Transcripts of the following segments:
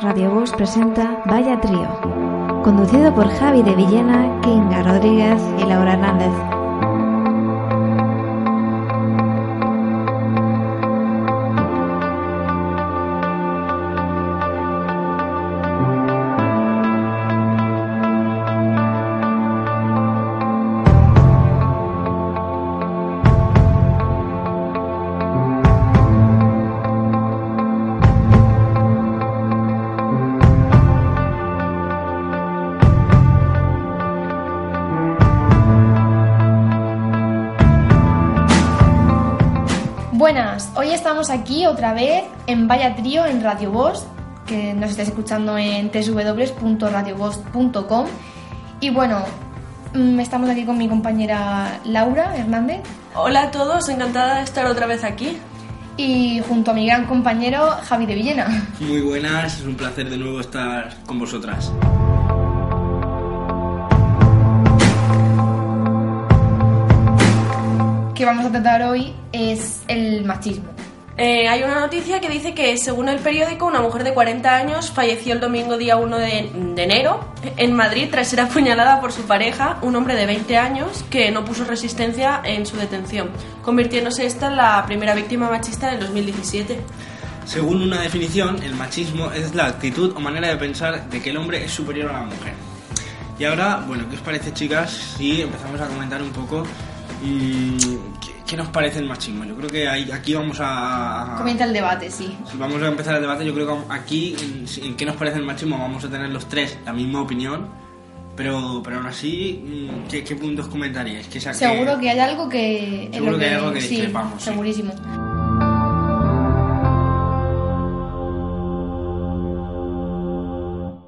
Radio Bus presenta Vaya Trío, conducido por Javi de Villena, Kinga Rodríguez y Laura Hernández. Estamos aquí otra vez en Vaya Trío en Radio Voz, que nos estáis escuchando en www.radiovoz.com. Y bueno, mm, estamos aquí con mi compañera Laura Hernández Hola a todos, encantada de estar otra vez aquí. y junto a mi gran compañero Javi de Villena. Muy buenas, es un placer de nuevo estar con vosotras. que vamos a tratar hoy es el machismo. Eh, hay una noticia que dice que, según el periódico, una mujer de 40 años falleció el domingo día 1 de, enero en Madrid tras ser apuñalada por su pareja, un hombre de 20 años que no puso resistencia en su detención, convirtiéndose esta en la primera víctima machista del 2017. Según una definición, el machismo es la actitud o manera de pensar de que el hombre es superior a la mujer. Y ahora, bueno, ¿qué os parece, chicas? Si empezamos a comentar un poco ¿qué, nos parece el machismo. Yo creo que ahí- aquí vamos a... Comienza el debate, sí. Si vamos a empezar el debate, yo creo que aquí, en, en qué nos parece el machismo, vamos a tener los tres la misma opinión. Pero, pero aún así, mm, ¿qué, qué puntos comentaríais? ¿Qué sa- Seguro que hay algo que... Seguro lo que hay algo que sí, discrepamos, sí. segurísimo.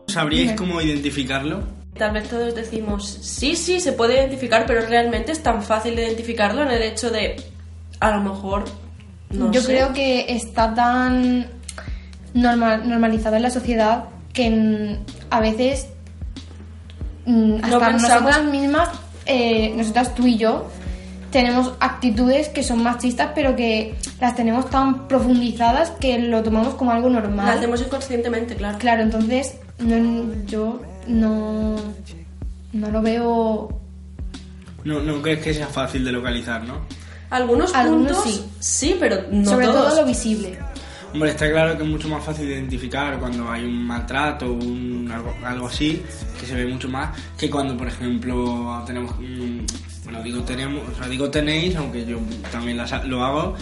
¿Sabríais cómo identificarlo? Tal vez todos decimos, sí, sí, se puede identificar, pero realmente es tan fácil de identificarlo en el hecho de, a lo mejor, no Yo sé. creo que está tan normal, normalizado en la sociedad que a veces hasta pensamos- nosotras mismas, eh, nosotras tú y yo, tenemos actitudes que son machistas, pero que las tenemos tan profundizadas que lo tomamos como algo normal. Lo hacemos inconscientemente, claro. Claro, entonces no- yo no, no lo veo No, no crees que sea fácil de localizar, ¿no? Algunos, Algunos puntos sí. pero no sobre todos. todo lo visible. Hombre, está claro que es mucho más fácil de identificar cuando hay un maltrato, un, algo, algo así, que se ve mucho más, que cuando, por ejemplo, tenemos... mm, bueno, digo tenemos, o sea, digo tenéis, aunque yo también las lo hago,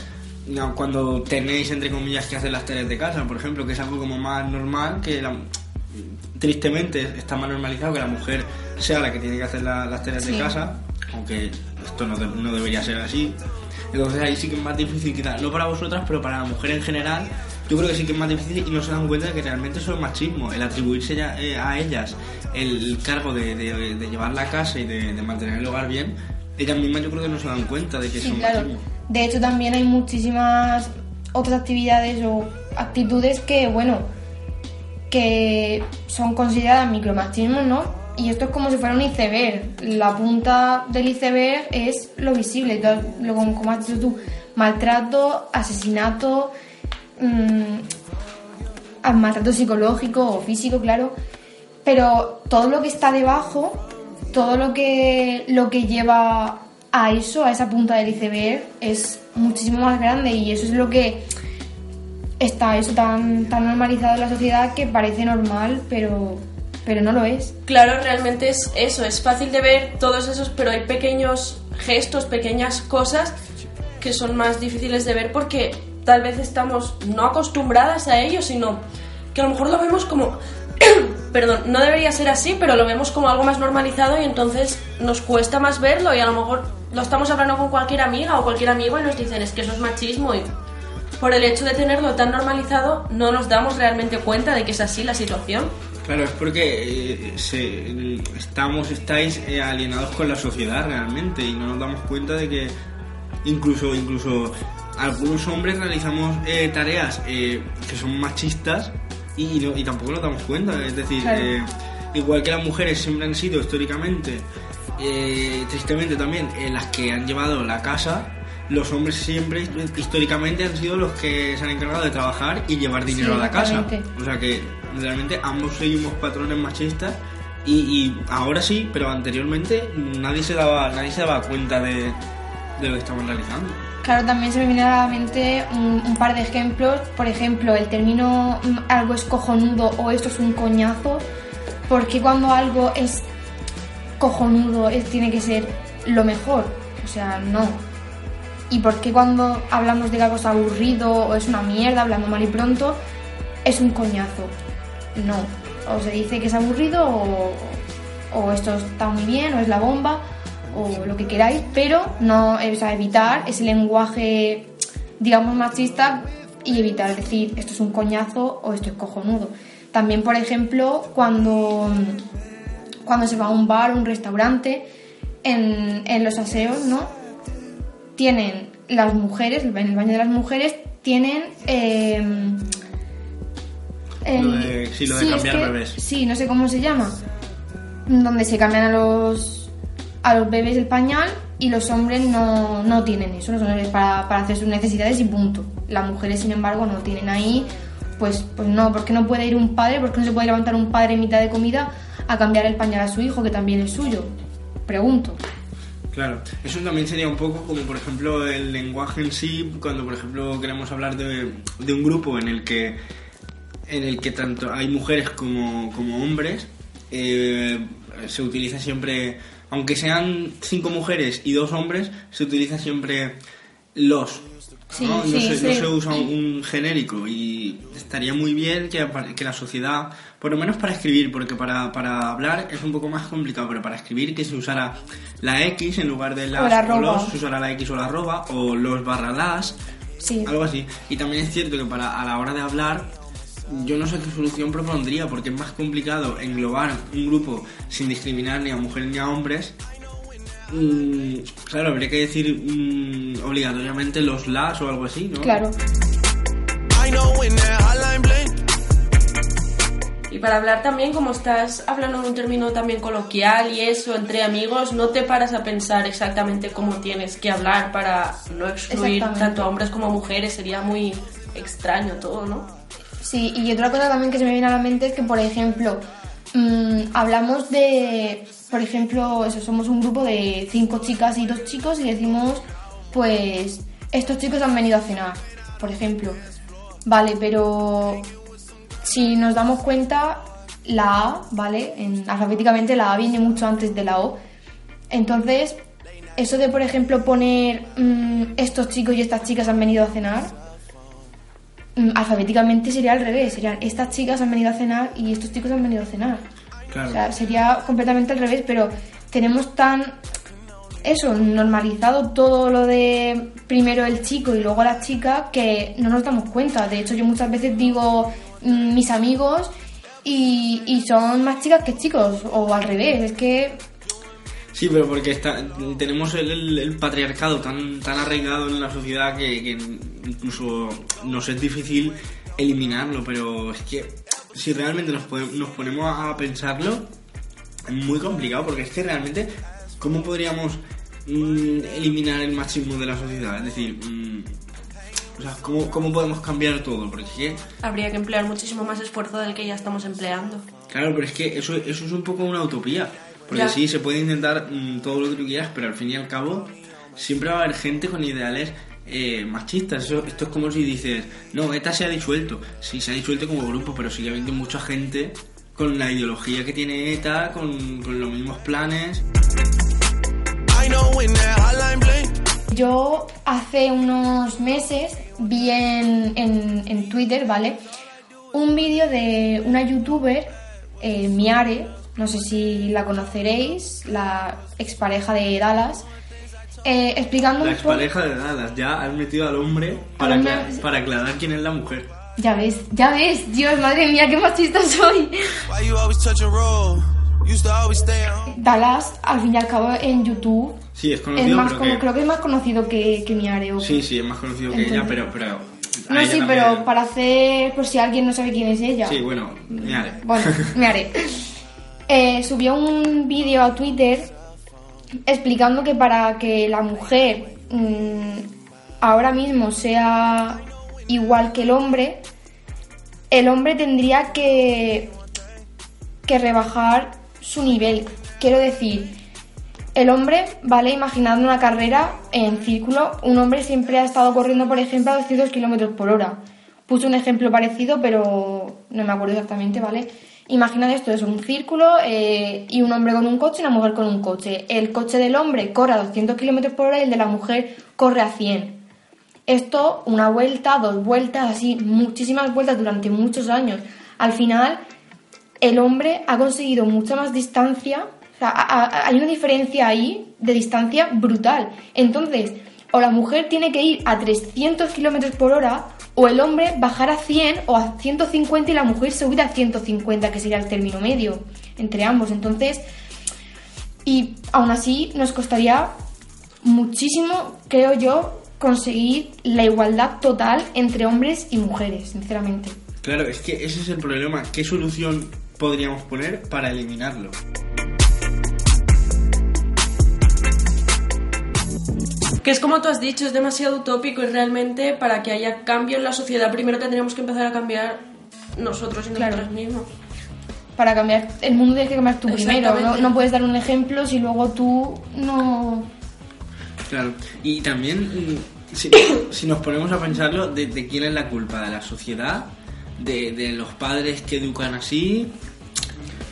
cuando tenéis, entre comillas, que hacer las tareas de casa, por ejemplo, que es algo como más normal, que la- tristemente está más normalizado que la mujer sea la que tiene que hacer la- las tareas Sí. de casa, aunque esto no, de- no debería ser así. Entonces ahí sí que es más difícil, quizás, no para vosotras, pero para la mujer en general, yo creo que sí que es más difícil y no se dan cuenta de que realmente eso es machismo, el atribuirse ya, eh, a ellas el cargo de, de- de llevar la casa y de, de mantener el hogar bien, ellas mismas yo creo que no se dan cuenta de que Sí, son claro. machismo. De hecho, también hay muchísimas otras actividades o actitudes que, bueno, que son consideradas micromachismo, ¿no? Y esto es como si fuera un iceberg. La punta del iceberg es lo visible. Lo, como has dicho tú, maltrato, asesinato, mm, a- maltrato psicológico o físico, claro. Pero todo lo que está debajo, todo lo que, lo que lleva a eso, a esa punta del iceberg, es muchísimo más grande y eso es lo que está eso tan, tan normalizado en la sociedad que parece normal, pero, pero no lo es. Claro, realmente es eso, es fácil de ver todos esos, pero hay pequeños gestos, pequeñas cosas que son más difíciles de ver porque tal vez estamos no acostumbradas a ello, sino que a lo mejor lo vemos como, perdón, no debería ser así, pero lo vemos como algo más normalizado y entonces nos cuesta más verlo y a lo mejor lo estamos hablando con cualquier amiga o cualquier amigo y nos dicen es que eso es machismo y por el hecho de tenerlo tan normalizado no nos damos realmente cuenta de que es así la situación. Claro, es porque eh, se- estamos, estáis eh, alienados con la sociedad realmente y no nos damos cuenta de que incluso, incluso algunos hombres realizamos eh, tareas eh, que son machistas y, y no- y tampoco nos damos cuenta. Es decir, Claro. eh, igual que las mujeres siempre han sido históricamente, eh, tristemente también, las que han llevado la casa, los hombres siempre históricamente han sido los que se han encargado de trabajar y llevar dinero a la casa. O sea que realmente ambos seguimos patrones machistas y, y ahora sí, pero anteriormente nadie se daba, nadie se daba cuenta de, de lo que estaban realizando. Claro, también se me viene a la mente un, un par de ejemplos. Por ejemplo, el término mm, algo es cojonudo o esto es un coñazo. Porque cuando algo es cojonudo es- tiene que ser lo mejor? O sea, no. ¿Y por qué cuando hablamos de que algo es aburrido o es una mierda, hablando mal y pronto, es un coñazo? No. O se dice que es aburrido o, esto está muy bien o es la bomba o lo que queráis, pero no, o sea, evitar ese lenguaje, digamos, machista y evitar decir esto es un coñazo o esto es cojonudo. También, por ejemplo, cuando, cuando se va a un bar o un restaurante, en, en los aseos, ¿no? Tienen las mujeres, en el baño de las mujeres, tienen... eh, Lo de- sí, lo de cambiar que- bebés. Sí, no sé cómo se llama. Donde se cambian a los, a los bebés el pañal y los hombres no, no tienen eso, los hombres para, para hacer sus necesidades y punto. Las mujeres, sin embargo, no tienen ahí, pues, pues no, porque no puede ir un padre, porque no se puede levantar un padre en mitad de comida a cambiar el pañal a su hijo, que también es suyo. Pregunto. Claro, eso también sería un poco como por ejemplo el lenguaje en sí, cuando por ejemplo queremos hablar de, un grupo en el que en el que tanto hay mujeres como, como hombres, eh, se utiliza siempre, aunque sean cinco mujeres y dos hombres, se utiliza siempre los. Sí, ¿no? No sí, se, no se usa un genérico y estaría muy bien que, la sociedad, por lo menos para escribir, porque para, para hablar es un poco más complicado, pero para escribir que se usara la X en lugar de las O la arroba. los, se usara la X o la arroba, o los barra las, algo así. Y también es cierto que para a la hora de hablar, yo no sé qué solución propondría, porque es más complicado englobar un grupo sin discriminar ni a mujeres ni a hombres. Mm, claro, habría que decir mm, obligatoriamente los las o algo así, ¿no? Claro. Y para hablar también, como estás hablando de un término también coloquial y eso, entre amigos, no te paras a pensar exactamente cómo tienes que hablar para no excluir tanto a hombres como a mujeres. Sería muy extraño todo, ¿no? Sí, y otra cosa también que se me viene a la mente es que, por ejemplo, mm, hablamos de, por ejemplo, eso, somos un grupo de cinco chicas y dos chicos y decimos, pues, estos chicos han venido a cenar, por ejemplo. Vale, pero si nos damos cuenta, la A, ¿vale? En, alfabéticamente la A viene mucho antes de la O. Entonces, eso de, por ejemplo, poner mm, estos chicos y estas chicas han venido a cenar, mm, alfabéticamente sería al revés. Serían estas chicas han venido a cenar y estos chicos han venido a cenar. Claro. O sea, sería completamente al revés, pero tenemos tan eso, normalizado todo lo de primero el chico y luego la chica que no nos damos cuenta. De hecho, yo muchas veces digo mm, mis amigos y, y son más chicas que chicos, o al revés. Es que Sí, pero porque está, tenemos el, el- el patriarcado tan, tan arraigado en la sociedad que, que incluso nos es difícil eliminarlo, pero es que si realmente nos, nos ponemos a pensarlo, es muy complicado, porque es que realmente, ¿cómo podríamos mm, eliminar el machismo de la sociedad? Es decir, mm, o sea, ¿cómo, ¿cómo podemos cambiar todo? Porque que Habría que emplear muchísimo más esfuerzo del que ya estamos empleando. Claro, pero es que eso, eso es un poco una utopía. Porque Ya. sí, se puede intentar mm, todo lo que tú quieras, pero al fin y al cabo siempre va a haber gente con ideales eh, machistas. Eso- esto es como si dices, no, ETA se ha disuelto. Sí, se ha disuelto como grupo, pero sigue habiendo mucha gente con la ideología que tiene ETA, con, con los mismos planes. Yo hace unos meses vi en, en- en Twitter, ¿vale? Un vídeo de una youtuber, eh, Miare, no sé si la conoceréis, la expareja de Dallas, eh, explicando La un poco... expareja de Dallas ya han metido al hombre para, Hombre. acla- para aclarar quién es la mujer. Ya ves, ya ves, Dios, madre mía, qué machista soy. Why you always touch and roll? Used to always stay at home. Dallas, al fin y al cabo, en YouTube Sí, es es conocido, más pero como, que... creo que es más conocido que, que Miare. o- Sí, sí, es más conocido que ella, pero... pero No, ella sí, también- pero para hacer, por si alguien no sabe quién es ella. Sí, bueno, mira, Bueno, me haré. Eh, subió un vídeo a Twitter explicando que para que la mujer mm, ahora mismo sea igual que el hombre, el hombre tendría que, que rebajar su nivel. Quiero decir, el hombre, ¿vale? Imaginando una carrera en círculo, un hombre siempre ha estado corriendo, por ejemplo, a 200 kilómetros por hora. Puse un ejemplo parecido, pero no me acuerdo exactamente, ¿vale? Imaginad esto, es un círculo eh, y un hombre con un coche y una mujer con un coche. El coche del hombre corre a 200 kilómetros por hora y el de la mujer corre a 100. Esto, una vuelta, dos vueltas, así, muchísimas vueltas durante muchos años. Al final, el hombre ha conseguido mucha más distancia, o sea, ha- ha- hay una diferencia ahí de distancia brutal. Entonces, o la mujer tiene que ir a 300 kilómetros por hora, o el hombre bajar a 100 o a 150 y la mujer subir a 150, que sería el término medio entre ambos. Entonces, y aún así nos costaría muchísimo, creo yo, conseguir la igualdad total entre hombres y mujeres, sinceramente. claro, es que ese es el problema. ¿Qué solución podríamos poner para eliminarlo? Que es como tú has dicho, es demasiado utópico y realmente para que haya cambio en la sociedad primero tendríamos que empezar a cambiar nosotros y Claro. nosotros mismos. Para cambiar el mundo tienes que cambiar tú primero. No, puedes dar un ejemplo si luego tú no... Claro, y también, mm, si, si nos ponemos a pensarlo, ¿de, de quién es la culpa? ¿De la sociedad? ¿De, de los padres que educan así?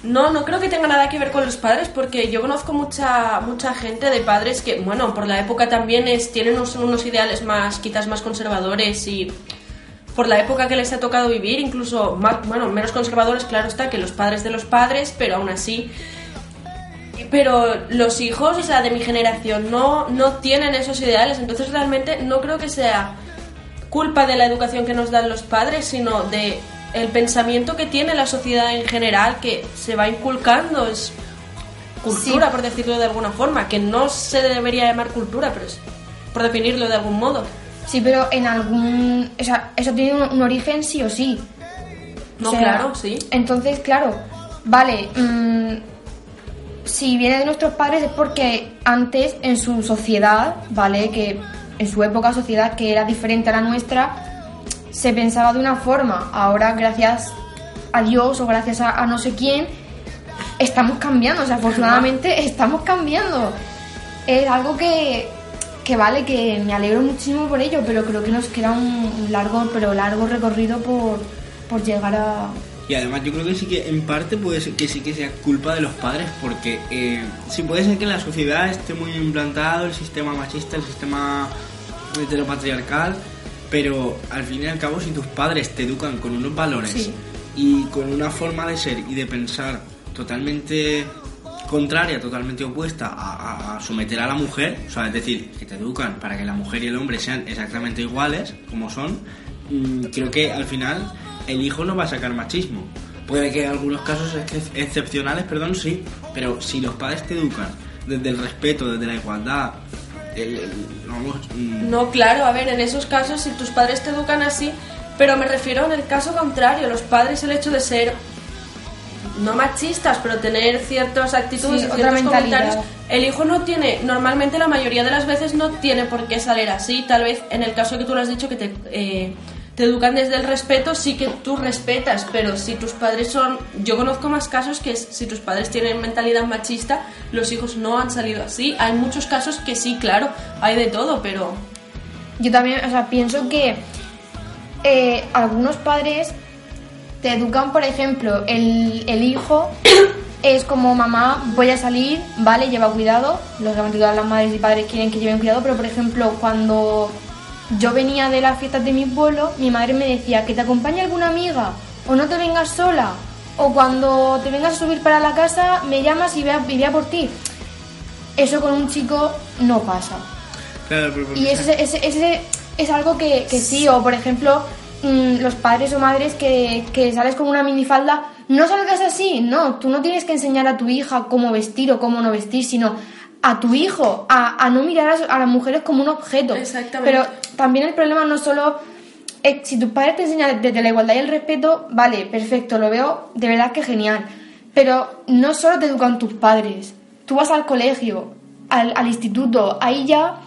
No, no creo que tenga nada que ver con los padres, porque yo conozco mucha mucha gente de padres que, bueno, por la época también es, tienen unos, unos ideales más, quizás más conservadores y por la época que les ha tocado vivir, incluso más, bueno, menos conservadores, claro está, que los padres de los padres, pero aún así. Pero los hijos, o sea, de mi generación, no, no tienen esos ideales, entonces realmente no creo que sea culpa de la educación que nos dan los padres, sino de el pensamiento que tiene la sociedad en general que se va inculcando es cultura, Sí. por decirlo de alguna forma, que no se debería llamar cultura, pero es por definirlo de algún modo. Sí, pero en algún... O sea, eso tiene un, un origen sí o sí. No, O sea, claro, sí. Entonces, claro, vale, mm, si viene de nuestros padres es porque antes en su sociedad, ¿vale? Que en su época sociedad que era diferente a la nuestra, se pensaba de una forma. Ahora, gracias a Dios o gracias a, a no sé quién, estamos cambiando. O sea, afortunadamente estamos cambiando. Es algo que, que vale, que me alegro muchísimo por ello, pero creo que nos queda un un largo, pero largo recorrido por, por llegar a, Y además yo creo que sí que en parte puede ser que sí que sea culpa de los padres porque eh, sí puede ser que en la sociedad esté muy implantado el sistema machista, el sistema heteropatriarcal, pero al fin y al cabo si tus padres te educan con unos valores Sí. y con una forma de ser y de pensar totalmente contraria, totalmente opuesta a, a- someter a la mujer, o sea, es decir, que te educan para que la mujer y el hombre sean exactamente iguales, como son, mm, creo que al final el hijo no va a sacar machismo. Puede que en algunos casos ex- excepcionales, perdón, sí, pero si los padres te educan desde el respeto, desde la igualdad, el- mm, No, claro, a ver, en esos casos, si tus padres te educan así, pero me refiero en el caso contrario, los padres el hecho de ser no machistas, pero tener ciertas actitudes, Sí, y ciertos comentarios, el hijo no tiene, normalmente la mayoría de las veces no tiene por qué salir así, tal vez en el caso que tú lo has dicho que te, eh, te educan desde el respeto, sí que tú respetas, pero si tus padres son, yo conozco más casos que si tus padres tienen mentalidad machista, los hijos no han salido así, hay muchos casos que sí, claro, hay de todo, pero... Yo también, o sea, pienso que eh, algunos padres te educan, por ejemplo, el, el hijo es como mamá, voy a salir, vale, lleva cuidado. Lógicamente todas las madres y padres quieren que lleven cuidado, pero por ejemplo, cuando yo venía de las fiestas de mi pueblo, mi madre me decía que te acompañe alguna amiga o no te vengas sola. O cuando te vengas a subir para la casa, me llamas y vea, y vea por ti. Eso con un chico no pasa. Claro, pero porque Y ese, ese, ese es algo que, que sí, o por ejemplo, mm, los padres o madres que, que sales con una minifalda, no salgas así, no, tú no tienes que enseñar a tu hija cómo vestir o cómo no vestir, sino a tu hijo, a, a no mirar a, a las mujeres como un objeto. Exactamente. Pero también el problema no solo... eh, si tus padres te enseñan desde la igualdad y el respeto, vale, perfecto, lo veo de verdad que genial. Pero no solo te educan tus padres, tú vas al colegio, al, al instituto, ahí ya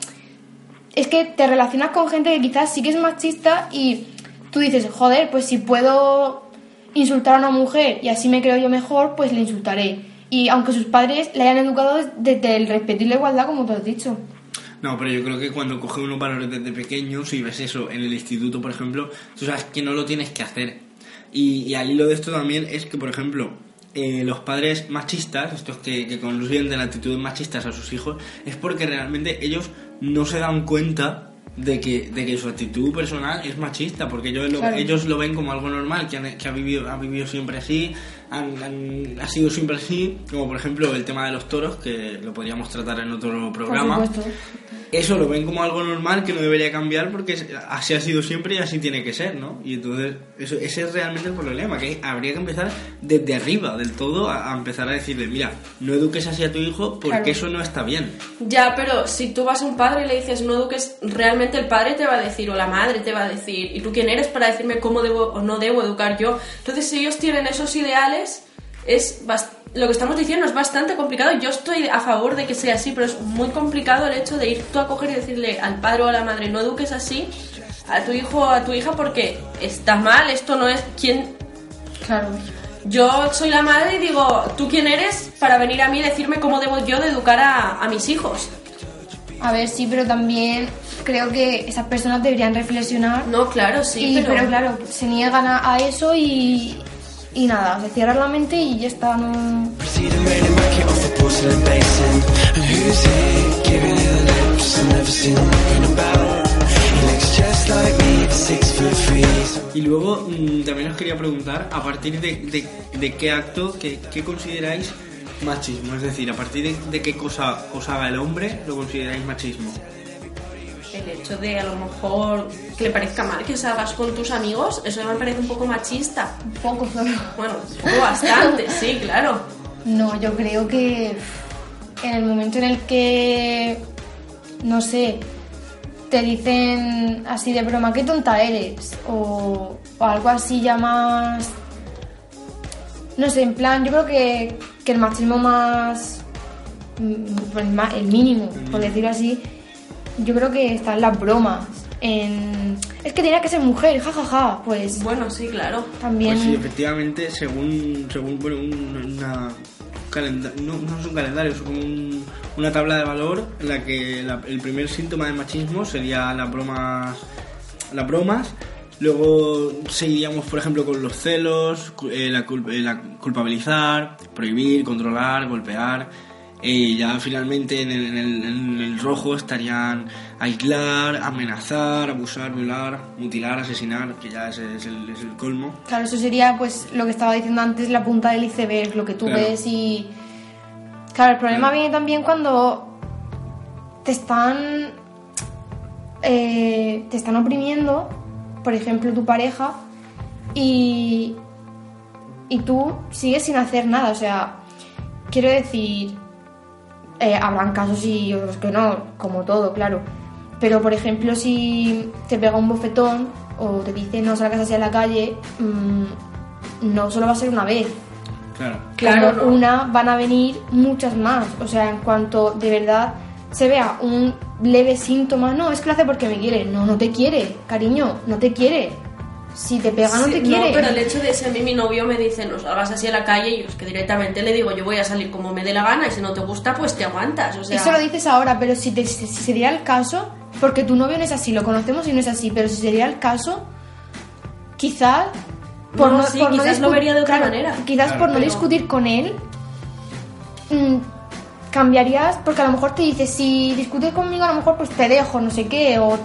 es que te relacionas con gente que quizás sí que es machista y tú dices, joder, pues si puedo insultar a una mujer y así me creo yo mejor, pues le insultaré. Y aunque sus padres le hayan educado des- desde el respeto y la igualdad, como tú has dicho. No, pero yo creo que cuando coge unos valores desde pequeños y ves eso en el instituto, por ejemplo, tú sabes que no lo tienes que hacer. Y, y al hilo de esto también es que, por ejemplo, eh, los padres machistas, estos que, que consienten actitudes machistas a sus hijos, es porque realmente ellos no se dan cuenta de que, de que su actitud personal es machista, porque ellos lo, ellos lo ven como algo normal, que, han- que ha, vivido, ha vivido siempre así, han- han- ha sido siempre así, como por ejemplo el tema de los toros, que lo podríamos tratar en otro programa Por supuesto. eso lo ven como algo normal que no debería cambiar porque así ha sido siempre y así tiene que ser, ¿no? Y entonces eso, ese es realmente el problema, que habría que empezar desde arriba, del todo, a, a empezar a decirle, mira, no eduques así a tu hijo porque Claro. eso no está bien. Ya, pero si tú vas a un padre y le dices no eduques, realmente el padre te va a decir o la madre te va a decir, ¿y tú quién eres para decirme cómo debo o no debo educar yo? Entonces, si ellos tienen esos ideales, es lo que estamos diciendo es bastante complicado. Yo estoy a favor de que sea así, pero es muy complicado el hecho de ir tú a coger y decirle al padre o a la madre no eduques así a tu hijo o a tu hija porque está mal, esto no es quién Claro. yo soy la madre y digo, ¿tú quién eres para venir a mí y decirme cómo debo yo de educar a, a mis hijos? A ver, sí, pero también creo que esas personas deberían reflexionar. No, claro, sí, y, pero... pero... claro, se niegan a, a eso y, y nada, se cierran la mente y ya está, no... Y luego mm, también os quería preguntar, a partir de, de- qué acto, qué, qué consideráis machismo? Es decir, a partir de, de qué cosa os haga el hombre lo consideráis machismo. El hecho de a lo mejor que le parezca mal que salgas con tus amigos, eso me parece un poco machista. Un poco solo. Bueno, un poco bastante, sí, claro. No, yo creo que en el momento en el que, no sé, te dicen así de broma, qué tonta eres, o, o algo así ya más... No sé, en plan, yo creo que, que el machismo más... mm, pues el mínimo, por decirlo así, yo creo que está en las bromas, en... Es que tenía que ser mujer, jajaja, pues Bueno, sí, claro. también... Pues sí, efectivamente, según, según bueno, un- una calenda- no, no es un calendario, es como un- una tabla de valor en la que la- el primer síntoma de machismo sería las bromas, las bromas. Luego seguiríamos, por ejemplo, con los celos, cu- eh, la, cul- eh, la culpabilizar, prohibir, controlar, golpear. Y ya finalmente en el, en el- en el rojo estarían aislar, amenazar, abusar, violar, mutilar, asesinar, que ya ese es el, es el colmo. Claro, eso sería pues lo que estaba diciendo antes, la punta del iceberg, lo que tú Claro. ves y... Claro, el problema viene también cuando te están... eh, te están oprimiendo, por ejemplo, tu pareja, y... Y tú sigues sin hacer nada, o sea, quiero decir, eh, habrán casos y otros que no, como todo, claro. Pero, por ejemplo, si te pega un bofetón o te dice no salgas así a la calle, mm, no solo va a ser una vez. Claro. Claro, no. una van a venir muchas más. O sea, en cuanto de verdad se vea un leve síntoma, no, es que lo hace porque me quiere. No, no te quiere, cariño, no te quiere. Si te pega, no Sí, te quiere. pero el hecho de si a mí mi novio me dice no salgas así a la calle, yo es que directamente le digo yo voy a salir como me dé la gana y si no te gusta pues te aguantas. O sea, Eso lo dices ahora, pero si, te- si sería el caso, porque tu novio no es así, lo conocemos y no es así, pero si sería el caso, quizás No, sí, quizás lo discu- vería de otra claro, manera. Quizás Claro, por no pero- discutir con él, mm, cambiarías, porque a lo mejor te dice, si discutes conmigo, a lo mejor pues te dejo, no sé qué, o.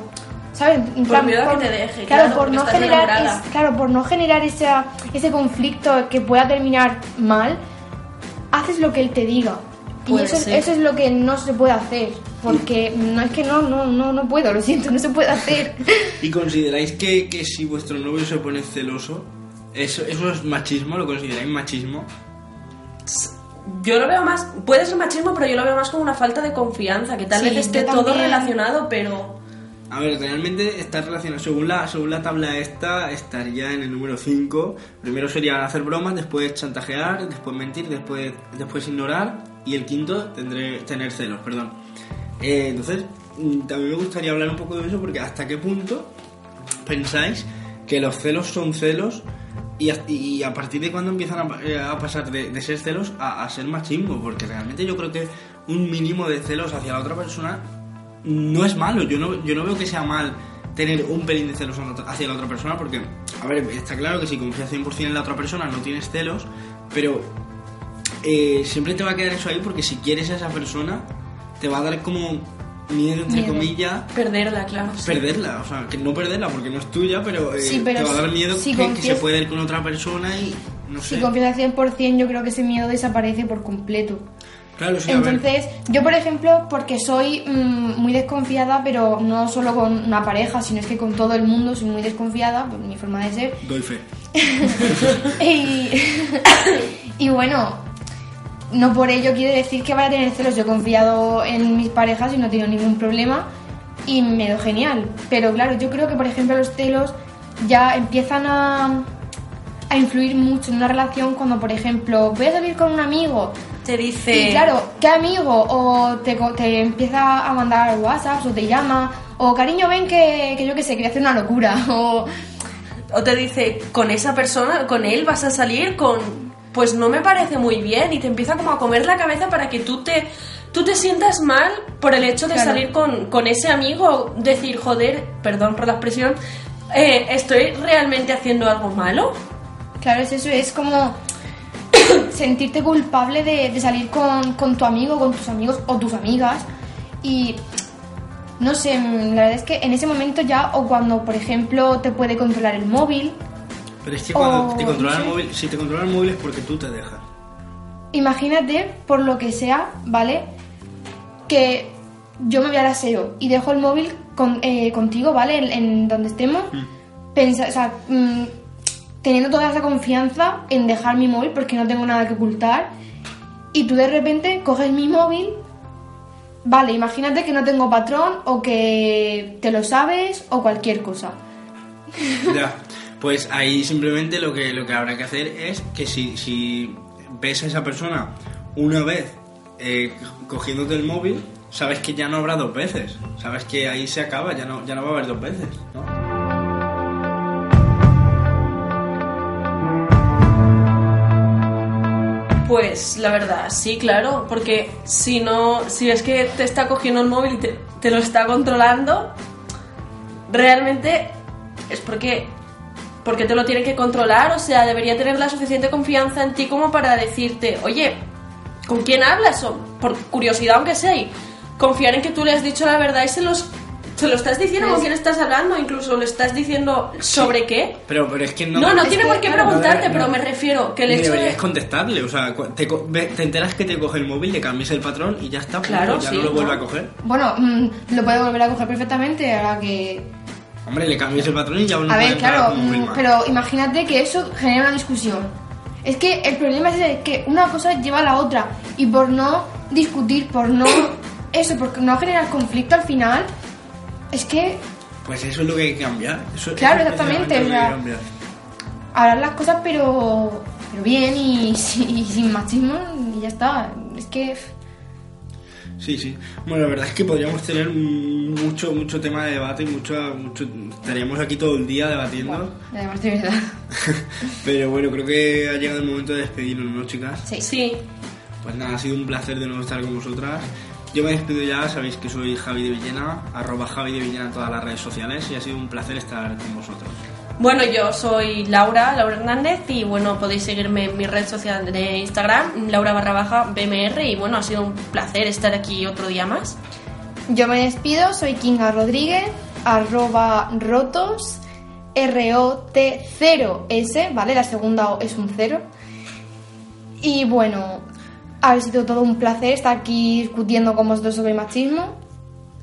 ¿Sabes? En Por miedo a que te deje, Claro, claro, por no generar, es- claro, por no generar esa, ese conflicto que pueda terminar mal, haces lo que él te diga. Y Puede eso, es- ser. eso es lo que no se puede hacer. porque no es que no, no, no, no puedo, lo siento, no se puede hacer. ¿Y consideráis que, que si vuestro novio se pone celoso, eso, eso es machismo? ¿Lo consideráis machismo? Yo lo veo más, puede ser machismo, pero yo lo veo más como una falta de confianza, que tal Sí, vez esté todo relacionado, pero A ver, realmente está relacionado. Según la, según la tabla esta, estaría en el número 5. Primero sería hacer bromas, después chantajear, después mentir, después, después ignorar. Y el quinto, tendré, tener celos, perdón. Eh, entonces, mm, también me gustaría hablar un poco de eso porque hasta qué punto pensáis que los celos son celos y a, y a partir de cuándo empiezan eh, a pasar de, de ser celos a, a ser machismo. Porque realmente yo creo que un mínimo de celos hacia la otra persona no es malo. Yo no, yo no veo que sea mal tener un pelín de celos hacia la otra persona porque, a ver, está claro que si confías 100% en la otra persona no tienes celos, pero eh, siempre te va a quedar eso ahí porque si quieres a esa persona te va a dar como miedo, entre Miedo. comillas, perderla, claro. sí. perderla. O sea, que no perderla porque no es tuya, pero, eh, Sí, pero te va a dar miedo si que, que se puede ir con otra persona y no sé. Si confías al 100%, yo creo que ese miedo desaparece por completo. Claro, sí. Entonces, yo por ejemplo, porque soy mm, muy desconfiada, pero no solo con una pareja, sino es que con todo el mundo soy muy desconfiada, por mi forma de ser. Doy fe. Y, y bueno, no por ello quiere decir que vaya a tener celos. Yo he confiado en mis parejas y no he tenido ningún problema y me dio genial. Pero claro, yo creo que por ejemplo los celos ya empiezan a, a influir mucho en una relación cuando por ejemplo voy a salir con un amigo Te dice... y claro, ¿qué amigo? O te, te empieza a mandar WhatsApp o te llama o cariño ven que, que yo qué sé, que voy a hacer una locura o... O te dice, con esa persona, con él vas a salir con... Pues no me parece muy bien y te empieza como a comer la cabeza para que tú te, tú te sientas mal por el hecho de Claro. salir con, con ese amigo. Decir, joder, perdón por la expresión, eh, ¿estoy realmente haciendo algo malo? Claro, es eso, es como sentirte culpable de, de salir con, con tu amigo, con tus amigos o tus amigas. Y no sé, la verdad es que en ese momento ya, o cuando por ejemplo te puede controlar el móvil, Pero es que cuando O, te controla no el móvil, si te controla el móvil es porque tú te dejas. imagínate por lo que sea, ¿vale? Que yo me voy al aseo y dejo el móvil con- eh, contigo, ¿vale? En, en donde estemos. Pensa- o sea, mm, teniendo toda esa confianza en dejar mi móvil porque no tengo nada que ocultar. Y tú de repente coges mi móvil. Vale, imagínate que no tengo patrón o que te lo sabes o cualquier cosa. Ya. Pues ahí simplemente lo que, lo que habrá que hacer es que si, si ves a esa persona una vez eh, cogiéndote el móvil, sabes que ya no habrá dos veces. Sabes que ahí se acaba, ya no, ya no va a haber dos veces. ¿no? Pues la verdad, sí, claro, porque si no, si ves que te está cogiendo el móvil y te, te lo está controlando, realmente es porque, porque te lo tiene que controlar, o sea, debería tener la suficiente confianza en ti como para decirte, oye, ¿con quién hablas? O por curiosidad aunque sea, y confiar en que tú le has dicho la verdad y se los... Se lo estás diciendo con quién estás hablando, incluso le estás diciendo sobre qué. Pero, pero es que no... No, no, tiene por qué preguntarte, no, pero me refiero que el hecho deberías de... contestarle, o sea, te, enteras que te coge el móvil, le cambias el patrón y ya está, punto, Claro, ya sí, no lo vuelve ¿no? a coger. Bueno, mm, lo puedo volver a coger perfectamente ahora que Hombre, le cambias el patrón y ya no A puede ver, claro, mm, pero imagínate que eso genera una discusión. Es que el problema es que una cosa lleva a la otra y por no discutir, por no eso, por no generar conflicto al final, es que Pues eso es lo que hay que cambiar. Eso, Claro, eso es exactamente, o sea, cambiar. hablar las cosas pero, pero bien y, sin- y sin machismo y ya está. Es que Sí, sí. Bueno, la verdad es que podríamos tener mucho, mucho tema de debate y mucho, mucho, estaríamos aquí todo el día debatiendo. además de verdad. Pero bueno, creo que ha llegado el momento de despedirnos, ¿no, chicas? Sí. Sí, Pues nada, ha sido un placer de nuevo estar con vosotras. Yo me despido ya, sabéis que soy Javi de Villena, arroba Javi de Villena en todas las redes sociales y ha sido un placer estar con vosotros. Bueno, yo soy Laura, Laura Hernández, y bueno, podéis seguirme en mi red social de Instagram, Laura barra baja BMR, y bueno, ha sido un placer estar aquí otro día más. Yo me despido, soy Kinga Rodríguez, arroba rotos, R-O-T-0-S, ¿vale? La segunda O es un cero. Y bueno, ha sido todo un placer estar aquí discutiendo con vosotros sobre machismo.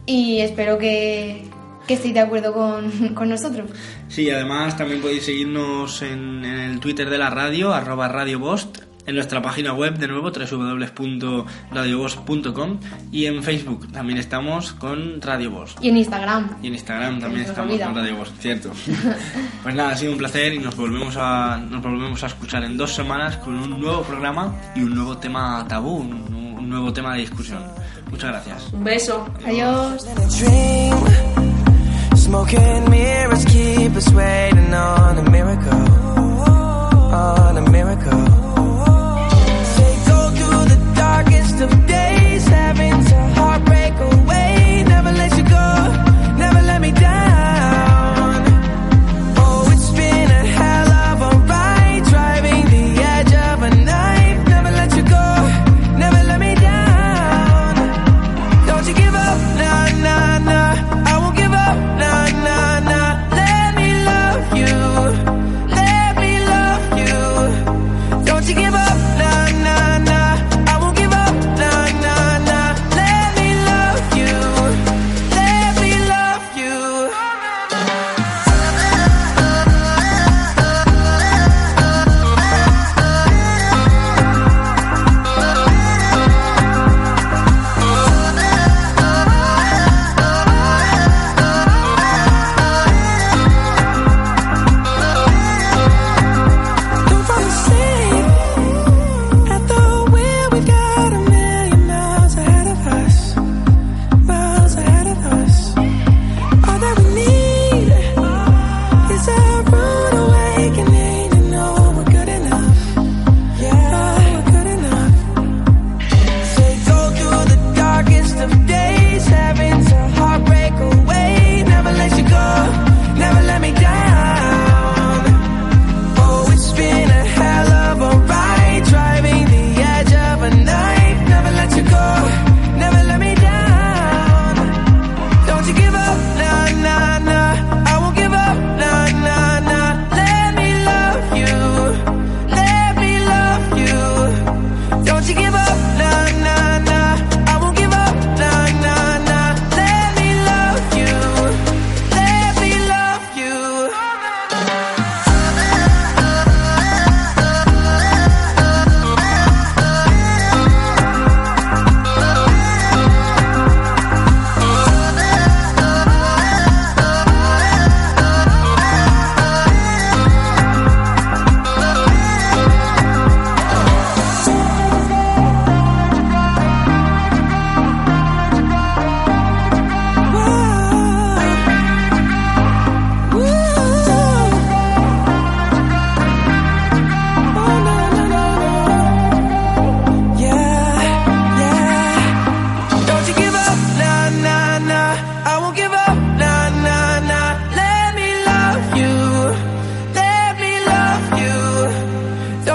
y espero que, que estéis de acuerdo con, con nosotros. Sí, además también podéis seguirnos en, en el Twitter de la radio, arroba radiobost, en nuestra página web de nuevo, www.radiobost.com y en Facebook también estamos con Radio Bost. Y en Instagram. Y en Instagram también estamos con Radio Bost, cierto. pues nada, ha sido un placer y nos volvemos a nos volvemos a escuchar en dos semanas con un nuevo programa y un nuevo tema tabú, un, un nuevo tema de discusión. Muchas gracias. Un beso. Adiós. in a dream. Smoking mirrors keep us waiting on a miracle, on a miracle.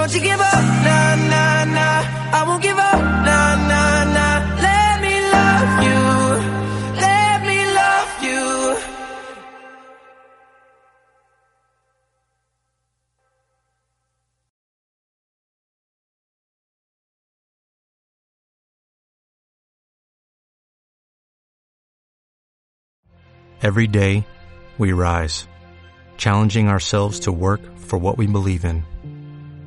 Don't you give up, nah, nah, nah. I won't give up, nah, nah, nah. Let me love you, let me love you. Every day, we rise, challenging ourselves to work for what we believe in.